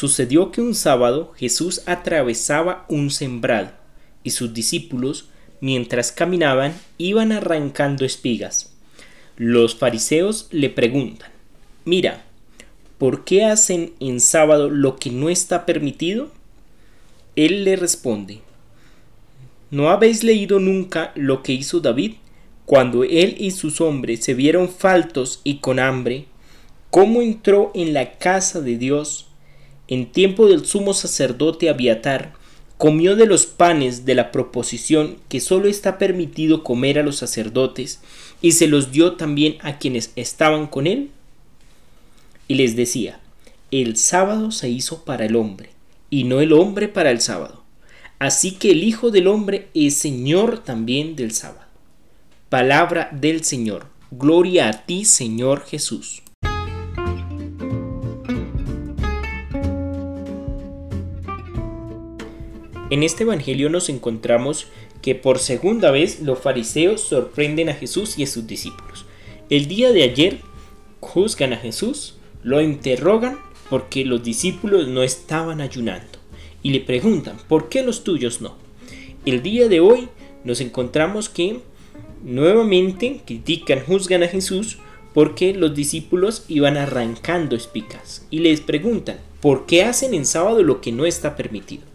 Sucedió que un sábado Jesús atravesaba un sembrado y sus discípulos mientras caminaban, iban arrancando espigas. Los fariseos le preguntan, mira, ¿por qué hacen en sábado lo que no está permitido? Él le responde, ¿no habéis leído nunca lo que hizo David cuando él y sus hombres se vieron faltos y con hambre? ¿Cómo entró en la casa de Dios en tiempo del sumo sacerdote Abiatar comió de los panes de la proposición que sólo está permitido comer a los sacerdotes, y se los dio también a quienes estaban con él? Y les decía, el sábado se hizo para el hombre, y no el hombre para el sábado. Así que el Hijo del Hombre es Señor también del sábado. Palabra del Señor. Gloria a ti, Señor Jesús. En este Evangelio nos encontramos que por segunda vez los fariseos sorprenden a Jesús y a sus discípulos. El día de ayer juzgan a Jesús, lo interrogan porque los discípulos no estaban ayunando y le preguntan, ¿por qué los tuyos no? El día de hoy nos encontramos que nuevamente critican, juzgan a Jesús porque los discípulos iban arrancando espicas y les preguntan, ¿por qué hacen en sábado lo que no está permitido?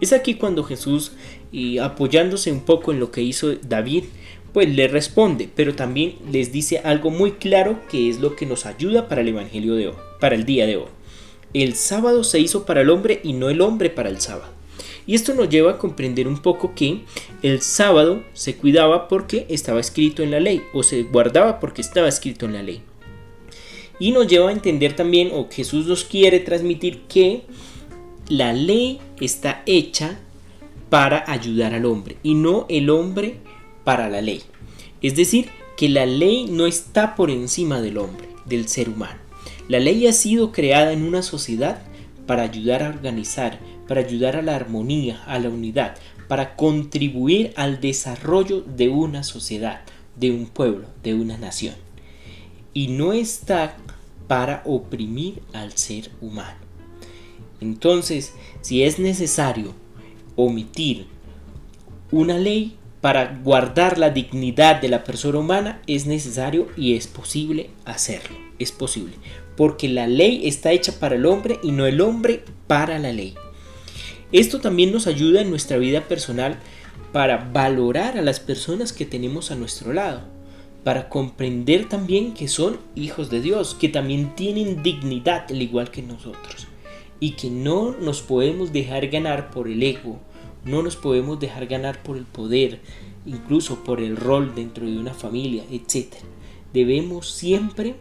Es aquí cuando Jesús, y apoyándose un poco en lo que hizo David, pues le responde, pero también les dice algo muy claro que es lo que nos ayuda para el Evangelio de hoy, para el día de hoy. El sábado se hizo para el hombre y no el hombre para el sábado. Y esto nos lleva a comprender un poco que el sábado se cuidaba porque estaba escrito en la ley o se guardaba porque estaba escrito en la ley. Y nos lleva a entender también, o Jesús nos quiere transmitir que la ley está hecha para ayudar al hombre y no el hombre para la ley. Es decir, que la ley no está por encima del hombre, del ser humano. La ley ha sido creada en una sociedad para ayudar a organizar, para ayudar a la armonía, a la unidad, para contribuir al desarrollo de una sociedad, de un pueblo, de una nación. Y no está para oprimir al ser humano. Entonces, si es necesario omitir una ley para guardar la dignidad de la persona humana, es necesario y es posible hacerlo. Es posible. Porque la ley está hecha para el hombre y no el hombre para la ley. Esto también nos ayuda en nuestra vida personal para valorar a las personas que tenemos a nuestro lado, para comprender también que son hijos de Dios, que también tienen dignidad al igual que nosotros y que no nos podemos dejar ganar por el ego, no nos podemos dejar ganar por el poder, incluso por el rol dentro de una familia, etc. Debemos siempre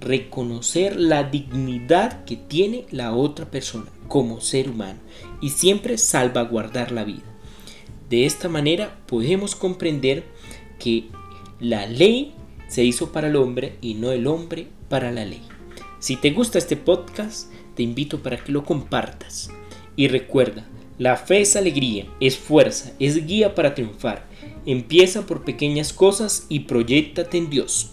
reconocer la dignidad que tiene la otra persona como ser humano y siempre salvaguardar la vida. De esta manera podemos comprender que la ley se hizo para el hombre y no el hombre para la ley. Si te gusta este podcast, te invito para que lo compartas. Y recuerda, la fe es alegría, es fuerza, es guía para triunfar. Empieza por pequeñas cosas y proyectate en Dios.